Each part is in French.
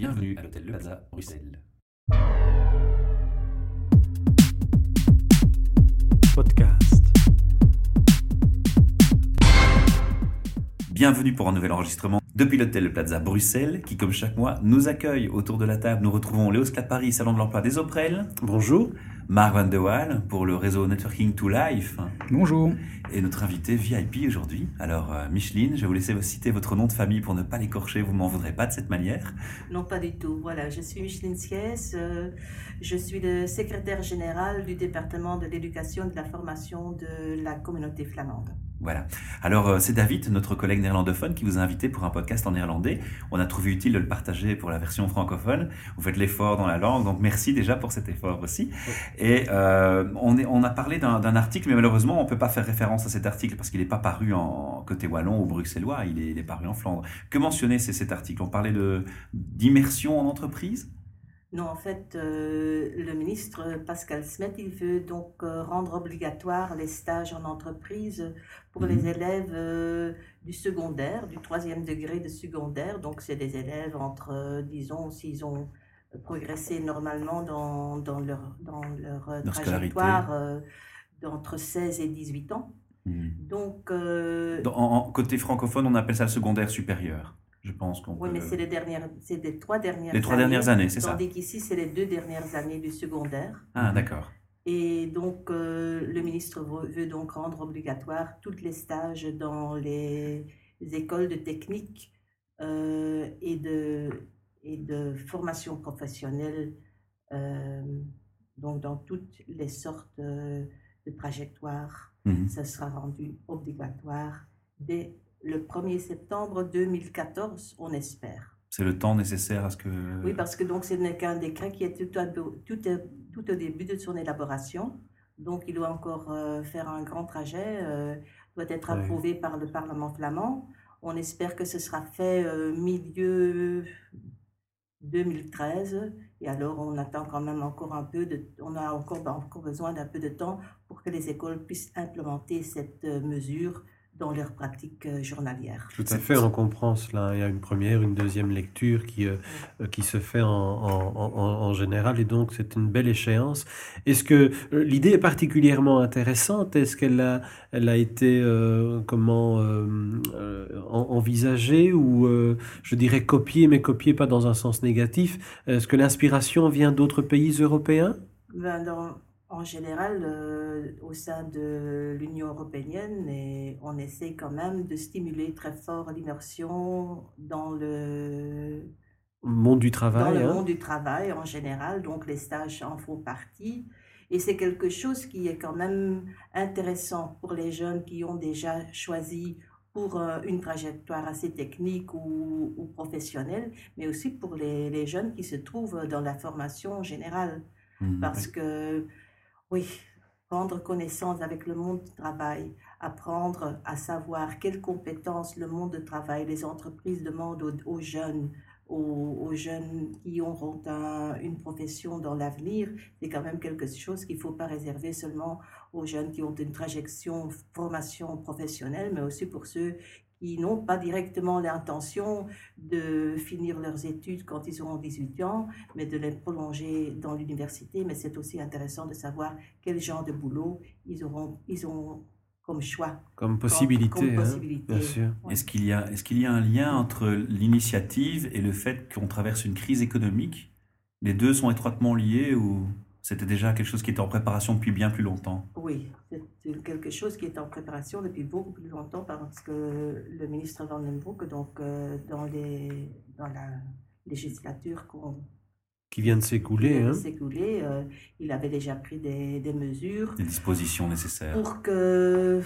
Bienvenue à l'hôtel Le Plaza, Bruxelles. Podcast. Bienvenue pour un nouvel enregistrement depuis l'hôtel Plaza Bruxelles, qui comme chaque mois nous accueille autour de la table. Nous retrouvons Léo Sclapari, salon de l'emploi des Oprel, Bonjour. Marc Van de Waal pour le réseau Networking to Life Bonjour. et notre invité VIP aujourd'hui. Alors euh, Micheline, je vais vous laisser citer votre nom de famille pour ne pas l'écorcher, vous m'en voudrez pas de cette manière. Non, pas du tout. Voilà, je suis Micheline Sies. euh, je suis le secrétaire général du département de l'éducation et de la formation de la communauté flamande. Voilà. Alors, euh, c'est David, notre collègue néerlandophone, qui vous a invité pour un podcast en néerlandais. On a trouvé utile de le partager pour la version francophone. Vous faites l'effort dans la langue, donc merci déjà pour cet effort aussi. Et euh, on, est, on a parlé d'un article, mais malheureusement, on ne peut pas faire référence à cet article parce qu'il n'est pas paru en côté wallon ou bruxellois, il est, il est paru en Flandre. Que mentionner, c'est cet article? On parlait d'immersion en entreprise? Non, en fait, euh, le ministre Pascal Smet, il veut donc euh, rendre obligatoire les stages en entreprise pour Mhm. les élèves euh, du secondaire, du troisième degré de secondaire. Donc, c'est des élèves entre, disons, s'ils ont progressé normalement dans, dans leur, dans leur Leur scolarité. trajectoire d'entre 16 et 18 ans. Donc, Dans- en, en- côté francophone, on appelle ça le secondaire supérieur. Je pense qu'on oui, peut- mais c'est les dernières, c'est les trois dernières les trois années. dernières années, c'est ça Tandis qu'ici, c'est les deux dernières années du secondaire. Ah, d'accord. Et donc, euh, le ministre veut, donc rendre obligatoire tous les stages dans les écoles de technique euh, et, de, et de formation professionnelle, euh, donc dans toutes les sortes de trajectoires. Mhm. Ça sera rendu obligatoire dès le 1er septembre 2014, on espère. C'est le temps nécessaire à ce que... Oui, parce que donc ce n'est qu'un décret qui est tout, à- tout, est- tout au début de son élaboration. Donc il doit encore euh, faire un grand trajet, euh, doit être Oui. approuvé par le Parlement flamand. On espère que ce sera fait euh, milieu 2013. Et alors on attend quand même encore un peu de, on a encore, ben, encore besoin d'un peu de temps pour que les écoles puissent implémenter cette euh, mesure dans leurs pratiques euh, journalières. Tout à fait, on comprend cela. Il y a une première, une deuxième lecture qui, euh, qui se fait en, en, en, en général et donc c'est une belle échéance. Est-ce que euh, l'idée est particulièrement intéressante? Est-ce qu'elle a, elle a été euh, comment euh, en- envisagée ou je dirais copiée, mais copiée pas dans un sens négatif? Est-ce que l'inspiration vient d'autres pays européens? Ben, en général, euh, au sein de l'Union européenne, et on essaie quand même de stimuler très fort l'immersion dans le, Monde du dans travail, le hein monde du travail en général, donc les stages en font partie. Et c'est quelque chose qui est quand même intéressant pour les jeunes qui ont déjà choisi pour euh, une trajectoire assez technique ou, ou professionnelle, mais aussi pour les, les jeunes qui se trouvent dans la formation générale. Mhm. Parce que, oui, prendre connaissance avec le monde du travail, apprendre à savoir quelles compétences le monde du travail, les entreprises demandent aux, jeunes, aux, jeunes qui auront un- une profession dans l'avenir, c'est quand même quelque chose qu'il ne faut pas réserver seulement aux jeunes qui ont une trajectoire formation professionnelle, mais aussi pour ceux qui n'ont pas directement l'intention de finir leurs études quand ils auront 18 ans, mais de les prolonger dans l'université. Mais c'est aussi intéressant de savoir quel genre de boulot ils auront, ils ont comme choix. Comme possibilité, comme hein, possibilité. bien sûr. Ouais. Est-ce qu'il y, a- est-ce qu'il y a un lien entre l'initiative et le fait qu'on traverse une crise économique? Les deux sont étroitement liés ou c'était déjà quelque chose qui était en préparation depuis bien plus longtemps. Oui, c'est quelque chose qui est en préparation depuis beaucoup plus longtemps parce que le ministre Van den Broek, donc euh, dans, les, dans la législature qu'on Qui vient de s'écouler, hein. euh, il avait déjà pris des, des mesures Les dispositions nécessaires. pour que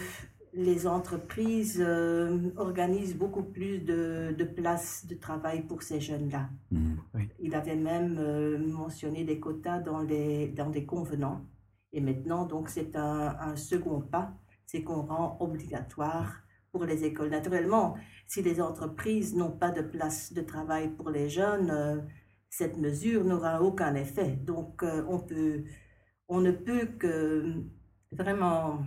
les entreprises euh, organisent beaucoup plus de, de places de travail pour ces jeunes-là. Mhm. Il avait même euh, mentionné des quotas dans, les, dans des convenants. Et maintenant, donc, c'est un, un second pas, c'est qu'on rend obligatoire pour les écoles. Naturellement, si les entreprises n'ont pas de place de travail pour les jeunes, euh, cette mesure n'aura aucun effet. Donc, euh, on, peut, on ne peut que vraiment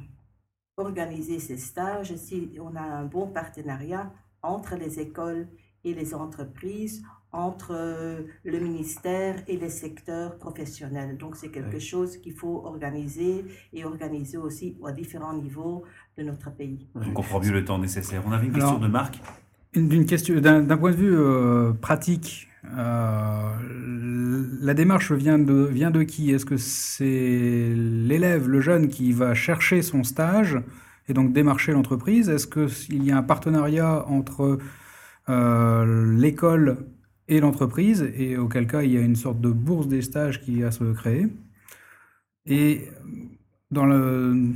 organiser ces stages si on a un bon partenariat entre les écoles et les entreprises entre euh, le ministère et les secteurs professionnels. Donc c'est quelque chose qu'il faut organiser et organiser aussi à différents niveaux de notre pays. On comprend mieux le temps nécessaire. On avait une question de Marc D'une question, d'un point de vue euh, pratique, euh, la démarche vient de, qui? Est-ce que c'est l'élève, le jeune qui va chercher son stage et donc démarcher l'entreprise? Est-ce qu'il y a un partenariat entre l'école et l'entreprise, et auquel cas il y a une sorte de bourse des stages qui va se créer? Et dans le,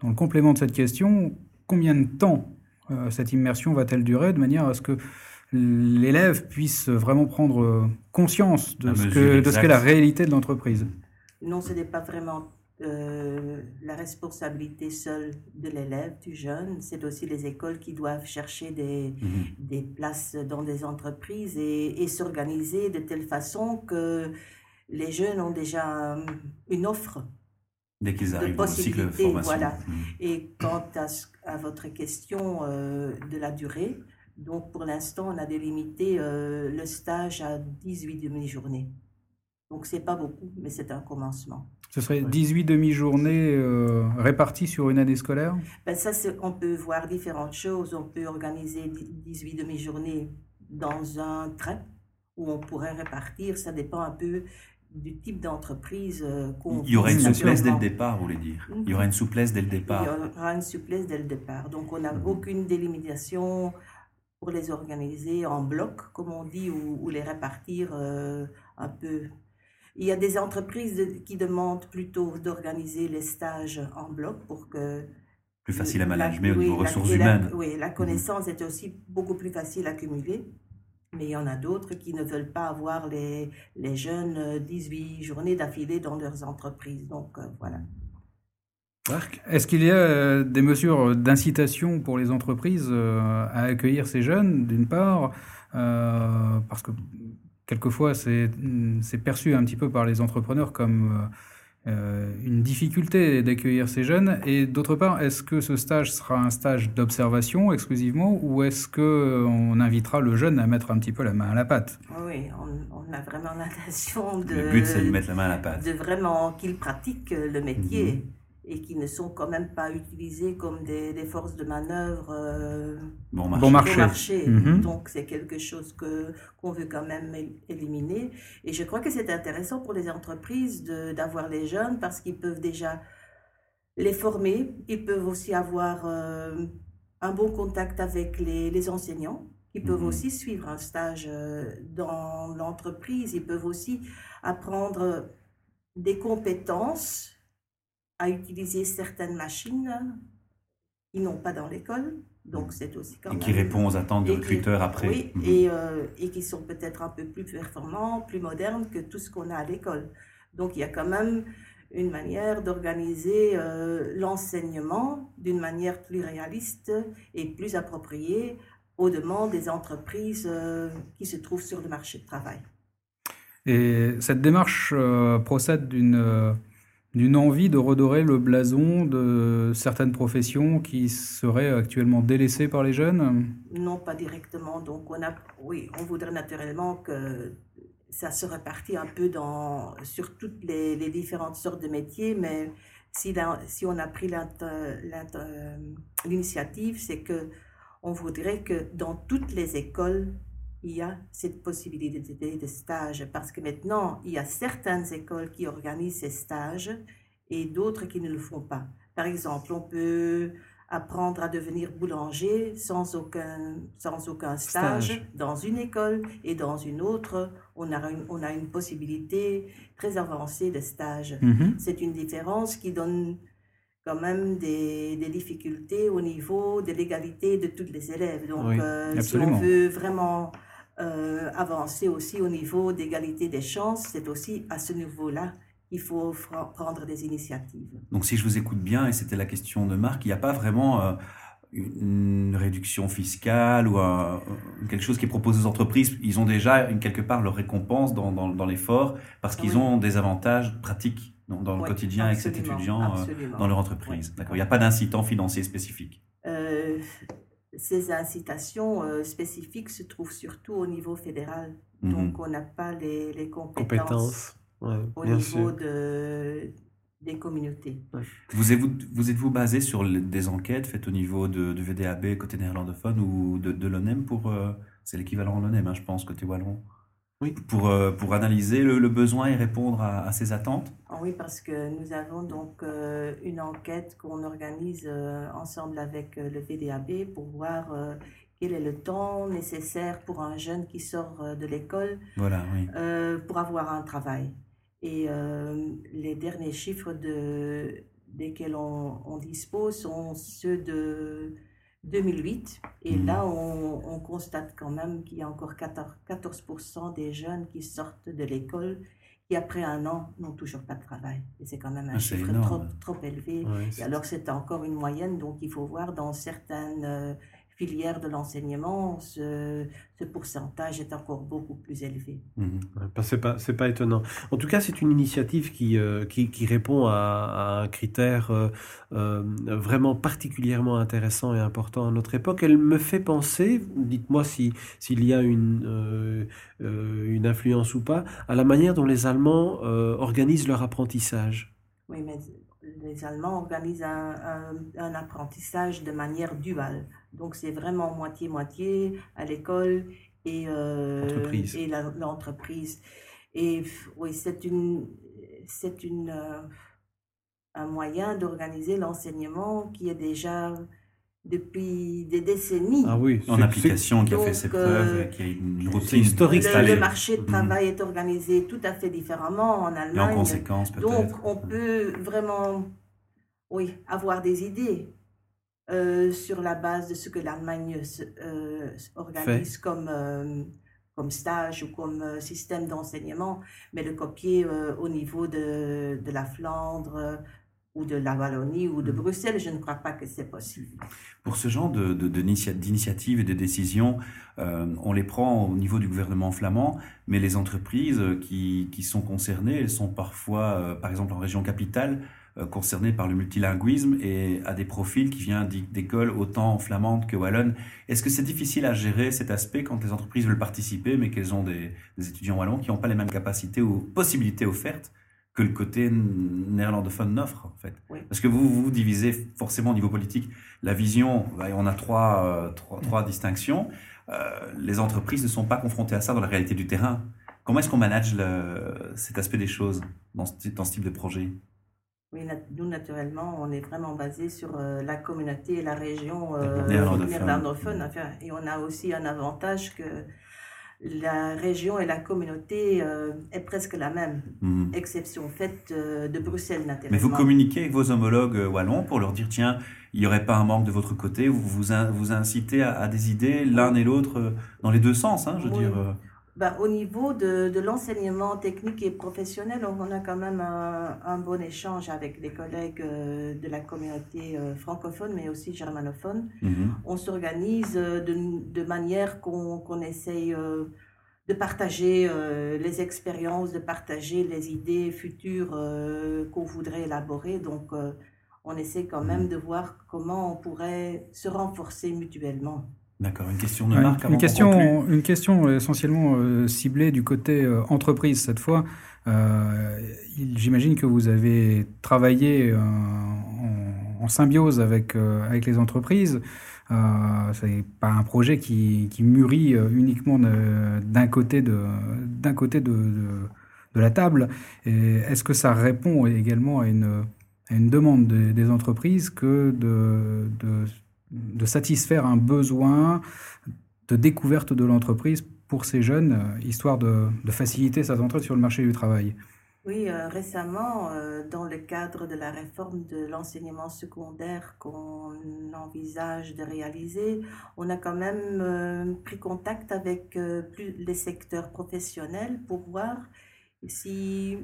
dans le complément de cette question, combien de temps euh, cette immersion va-t-elle durer de manière à ce que l'élève puisse vraiment prendre conscience de ce, que, de ce qu'est la réalité de l'entreprise Non, ce n'est pas vraiment euh, la responsabilité seule de l'élève, du jeune, c'est aussi les écoles qui doivent chercher des, mhm. des places dans des entreprises et, et s'organiser de telle façon que les jeunes ont déjà une offre. Dès qu'ils arrivent dans le cycle de formation. Voilà. Mhm. Et quant à, à votre question euh, de la durée, donc pour l'instant, on a délimité euh, le stage à 18 demi-journées. Donc c'est pas beaucoup, mais c'est un commencement. Ce serait 18 demi-journées euh, réparties sur une année scolaire? Ben ça, On peut voir différentes choses. On peut organiser 18 demi-journées dans un train où on pourrait répartir. Ça dépend un peu du type d'entreprise euh, qu'on Il y aurait une souplesse dès le départ, vous voulez dire? Il y aurait une souplesse dès le départ Il y aura une souplesse dès le départ. Donc on n'a mhm. aucune délimitation pour les organiser en bloc, comme on dit, ou, les répartir euh, un peu il y a des entreprises qui demandent plutôt d'organiser les stages en bloc pour que... Plus facile à manager au niveau ressources humaines. oui, la mhm. connaissance est aussi beaucoup plus facile à accumuler. Mais il y en a d'autres qui ne veulent pas avoir les, les jeunes 18 journées d'affilée dans leurs entreprises. Donc, euh, voilà. Est-ce qu'il y a euh, des mesures d'incitation pour les entreprises euh, à accueillir ces jeunes, d'une part Parce que quelquefois c'est perçu un petit peu par les entrepreneurs comme euh, une difficulté d'accueillir ces jeunes Et d'autre part, est-ce que ce stage sera un stage d'observation exclusivement ou est-ce qu'on invitera le jeune à mettre un petit peu la main à la pâte? Oui, on, a vraiment l'intention de... Le but, c'est de mettre la main à la pâte. De vraiment qu'il pratique le métier. Mhm et qui ne sont quand même pas utilisés comme des, des forces de manœuvre euh, bon marché. Mhm. Donc c'est quelque chose que qu'on veut quand même éliminer. Et je crois que c'est intéressant pour les entreprises d'avoir les jeunes parce qu'ils peuvent déjà les former. Ils peuvent aussi avoir euh, un bon contact avec les, les enseignants. Ils peuvent mhm. aussi suivre un stage euh, dans l'entreprise. Ils peuvent aussi apprendre des compétences à utiliser certaines machines qu'ils n'ont pas dans l'école. Donc, c'est aussi quand Et qui répondent aux attentes des recruteurs après. Oui, mhm. et, euh, et, qui sont peut-être un peu plus performants, plus modernes que tout ce qu'on a à l'école. Donc, il y a quand même une manière d'organiser euh, l'enseignement d'une manière plus réaliste et plus appropriée aux demandes des entreprises euh, qui se trouvent sur le marché du travail. Et cette démarche procède d'une d'une envie de redorer le blason de certaines professions qui seraient actuellement délaissées par les jeunes? Non, pas directement. Donc, on a, oui, on voudrait naturellement que ça se répartit un peu dans, sur toutes les, différentes sortes de métiers, mais si, si on a pris l'initiative, c'est que on voudrait que dans toutes les écoles, il y a cette possibilité de stage parce que maintenant, il y a certaines écoles qui organisent ces stages et d'autres qui ne le font pas. Par exemple, on peut apprendre à devenir boulanger sans aucun, sans aucun stage, dans une école et dans une autre, on a une, on a une possibilité très avancée de stage. Mm-hmm. C'est une différence qui donne quand même des, des, difficultés au niveau de l'égalité de tous les élèves. Donc, euh, si on veut vraiment euh, avancer aussi au niveau d'égalité des chances, c'est aussi à ce niveau-là qu'il faut prendre des initiatives. Donc si je vous écoute bien, et c'était la question de Marc, il n'y a pas vraiment euh, une réduction fiscale ou quelque chose qui est proposé aux entreprises. Ils ont déjà une, quelque part leur récompense dans, dans, l'effort parce qu'ils ont des avantages pratiques dans, le quotidien avec cet étudiant euh, dans leur entreprise. D'accord. Il n'y a pas d'incitant financier spécifique. Ces incitations euh, spécifiques se trouvent surtout au niveau fédéral. Mhm. Donc, on n'a pas les, les compétences, Compétences. Ouais, au niveau sûr. de, des communautés. Vous êtes-vous vous, êtes-vous basé sur des enquêtes faites au niveau de, du VDAB côté néerlandophone ou de, de l'ONEM pour... euh, c'est l'équivalent en l'ONEM, hein, je pense, côté wallon? Oui. Pour, euh, pour analyser le, le besoin et répondre à, à ces attentes Ah oui, parce que nous avons donc euh, une enquête qu'on organise euh, ensemble avec euh, le VDAB pour voir quel est le temps nécessaire pour un jeune qui sort de l'école Voilà, oui. pour avoir un travail. Et les derniers chiffres de, desquels on, on dispose sont ceux de 2008. Et Mhm. là, on, on constate quand même qu'il y a encore 14%, 14% des jeunes qui sortent de l'école qui, après un an, n'ont toujours pas de travail. Et c'est quand même un Ah, chiffre trop, trop élevé. Ouais, Et alors, c'est encore une moyenne, donc il faut voir dans certaines euh, filières de l'enseignement, ce, ce pourcentage est encore beaucoup plus élevé. Pas- C'est pas, pas étonnant. En tout cas, c'est une initiative qui, euh, qui, qui répond à, à un critère euh, euh, vraiment particulièrement intéressant et important à notre époque. Elle me fait penser, dites-moi si, s'il y a une, une influence ou pas, à la manière dont les Allemands organisent leur apprentissage. Oui, mais les Allemands organisent un, un- un apprentissage de manière duale. Donc, c'est vraiment moitié-moitié à l'école et, euh, et l'entreprise. Et oui, c'est une, c'est une, euh, un moyen d'organiser l'enseignement qui est déjà depuis des décennies. Ah oui, En application, qui a fait ses euh, preuves, qui a une routine historique. le, le marché de Mhm. travail est organisé tout à fait différemment en Et en Allemagne. conséquence, peut-être. Donc, on peut vraiment, oui, avoir des idées euh, sur la base de ce que l'Allemagne euh, organise comme, euh, comme stage ou comme euh, système d'enseignement, mais le copier euh, au niveau de, de la Flandre euh, ou de la Wallonie ou de Mhm. Bruxelles, je ne crois pas que c'est possible. Pour ce genre de, de, de initia- d'initiatives et de décisions, euh, on les prend au niveau du gouvernement flamand, mais les entreprises euh, qui, qui sont concernées, elles sont parfois, euh, par exemple en région capitale, euh, concernées par le multilinguisme et à des profils qui viennent d'écoles autant flamandes que wallonnes. Est-ce que c'est difficile à gérer cet aspect quand les entreprises veulent participer, mais qu'elles ont des, des étudiants wallons qui n'ont pas les mêmes capacités ou possibilités offertes que le côté néerlandophone n'offre, en fait? Oui. Parce que vous, vous divisez forcément au niveau politique la vision, bah, on a trois, euh, trois, trois distinctions. Euh, les entreprises ne sont pas confrontées à ça dans la réalité du terrain. Comment est-ce qu'on manage le, cet aspect des choses dans ce, type- dans ce type de projet? Oui, nous, naturellement, on est vraiment basé sur euh, la communauté et la région euh, Néerlandophone. Enfin, et on a aussi un avantage que la région et la communauté euh, est presque la même, Mhm. exception faite euh, de Bruxelles, naturellement. Mais vous communiquez avec vos homologues euh, wallons pour leur dire tiens, il n'y aurait pas un manque de votre côté, vous vous, in- vous incitez à, à des idées l'un et l'autre dans les deux sens, hein, je veux Oui. dire. Ben, au niveau de, de l'enseignement technique et professionnel, on a quand même un, un bon échange avec les collègues euh, de la communauté euh, francophone, mais aussi germanophone. Mhm. on s'organise euh, de, de manière qu'on qu'on essaye euh, de partager les expériences, de partager les idées futures qu'on voudrait élaborer. Donc, on essaie quand même de voir comment on pourrait se renforcer mutuellement. D'accord, une question de Ouais, avant une, question, une question essentiellement euh, ciblée du côté euh, entreprise cette fois. Euh, J'imagine que vous avez travaillé euh, en, en symbiose avec, euh, avec les entreprises. Euh, Ce n'est pas un projet qui, qui mûrit euh, uniquement d'un côté, de, d'un côté de, de- de la table. Est-ce que ça répond également à une, à une demande des, des entreprises que de, de, de satisfaire un besoin de découverte de l'entreprise pour ces jeunes, euh, histoire de, faciliter sa entrée sur le marché du travail. Oui, euh, récemment, euh, dans le cadre de la réforme de l'enseignement secondaire qu'on envisage de réaliser, on a quand même pris contact avec plus les secteurs professionnels pour voir si,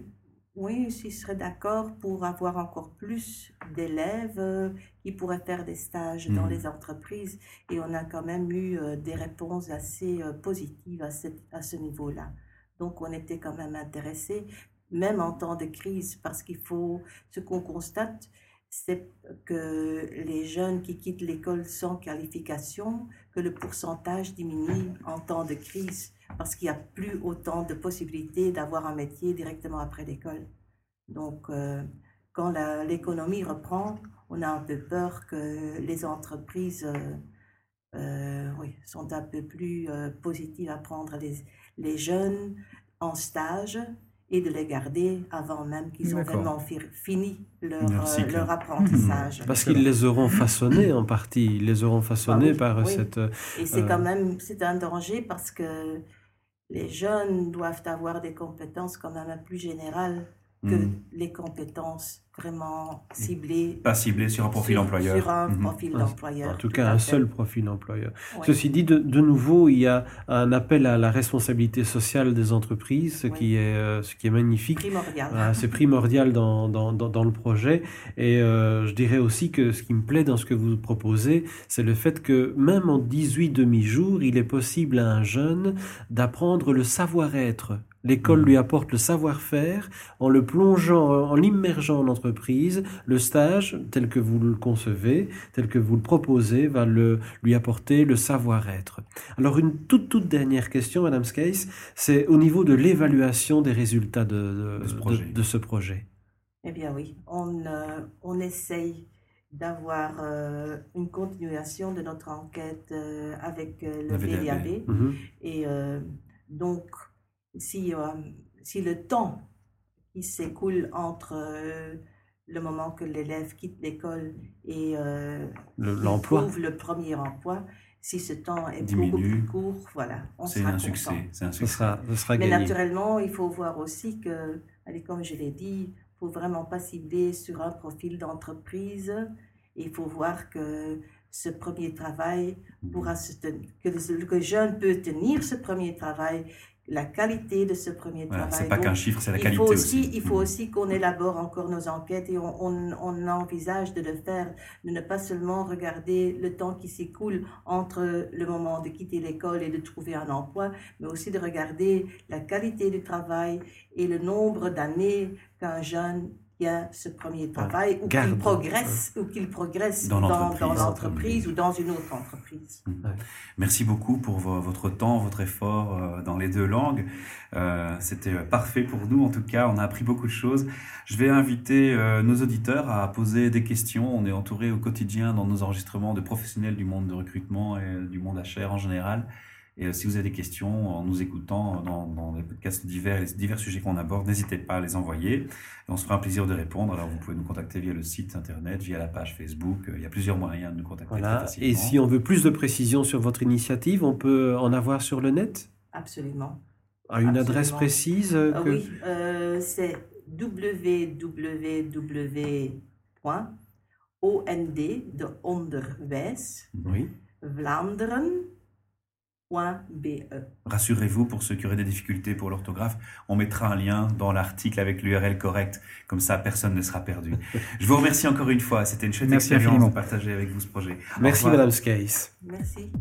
oui, s'ils seraient d'accord pour avoir encore plus d'élèves euh, qui pourraient faire des stages dans Mhm. les entreprises. Et on a quand même eu euh, des réponses assez euh, positives à, cette- à ce niveau-là. Donc, on était quand même intéressés même en temps de crise, parce qu'il faut, ce qu'on constate, c'est que les jeunes qui quittent l'école sans qualification, que le pourcentage diminue en temps de crise parce qu'il n'y a plus autant de possibilités d'avoir un métier directement après l'école. Donc, euh, quand l'économie reprend, on a un peu peur que les entreprises euh, euh, oui, sont un peu plus positives à prendre les, les jeunes en stage et de les garder avant même qu'ils ont vraiment fini leur, euh, leur apprentissage. Parce qu'ils les auront façonnés en partie, ils les auront façonnés ah par cette... Et c'est quand euh, même, c'est un danger parce que les jeunes doivent avoir des compétences quand même plus générales que hmm. les compétences vraiment ciblées. Pas ciblées sur un profil employeur. Sur un hmm. profil d'employeur. En tout, cas, un seul profil employeur. Ceci dit, de, de, nouveau, il y a un appel à la responsabilité sociale des entreprises, ce, qui, est, euh, ce qui est magnifique. Primordial. c'est primordial dans, dans, dans, le projet. Et euh, je dirais aussi que ce qui me plaît dans ce que vous proposez, c'est le fait que même en 18 demi-jours, il est possible à un jeune d'apprendre le savoir-être L'école lui apporte le savoir-faire en le plongeant, en l'immergeant en entreprise. Le stage, tel que vous le concevez, tel que vous le proposez, va le, lui apporter le savoir-être. Alors une toute toute dernière question, Madame Skeis, c'est au niveau de l'évaluation des résultats de, de, ce projet. Eh bien oui, on, euh, on essaye d'avoir euh, une continuation de notre enquête euh, avec le VDAB. Mhm. Et donc, si, euh, si le temps qui s'écoule entre euh, le moment que l'élève quitte l'école et euh, l'emploi, trouve le premier emploi, si ce temps est beaucoup plus court, voilà, on sera un succès. C'est un succès. Ce sera, Mais naturellement, il faut voir aussi que, allez, comme je l'ai dit, il faut vraiment pas cibler sur un profil d'entreprise. Il faut voir que ce premier travail pourra se tenir, que le jeune peut tenir ce premier travail la qualité de ce premier travail. C'est pas qu'un chiffre, c'est la il qualité faut aussi. Il faut mm. aussi qu'on élabore encore nos enquêtes et on, on, envisage de le faire, de ne pas seulement regarder le temps qui s'écoule entre le moment de quitter l'école et de trouver un emploi, mais aussi de regarder la qualité du travail et le nombre d'années qu'un jeune ce premier travail ou qu'il progresse, ou qu'il progresse dans l'entreprise ou dans une autre entreprise. Mmh. Merci beaucoup pour votre temps, votre effort euh, dans les deux langues. Euh, c'était parfait pour nous, en tout cas, on a appris beaucoup de choses. Je vais inviter euh, nos auditeurs à poser des questions. On est entouré au quotidien dans nos enregistrements de professionnels du monde de recrutement et du monde HR en général. Et euh, si vous avez des questions en nous écoutant dans, dans les podcasts divers, les divers sujets qu'on aborde, n'hésitez pas à les envoyer. on se fera un plaisir de répondre. Alors, vous pouvez nous contacter via le site internet, via la page Facebook. Euh, il y a plusieurs moyens de nous contacter. Voilà. Et si on veut plus de précisions sur votre initiative, on peut en avoir sur le net? Absolument. À une adresse précise euh, Oui, c'est www.ond de onderwijs, oui. Vlaanderen. Rassurez-vous, pour ceux qui auraient des difficultés pour l'orthographe, on mettra un lien dans l'article avec l'URL correct. Comme ça, personne ne sera perdu. Je vous remercie encore une fois. C'était une chouette expérience de partager avec vous ce projet. Merci, Madame Skeis. Merci.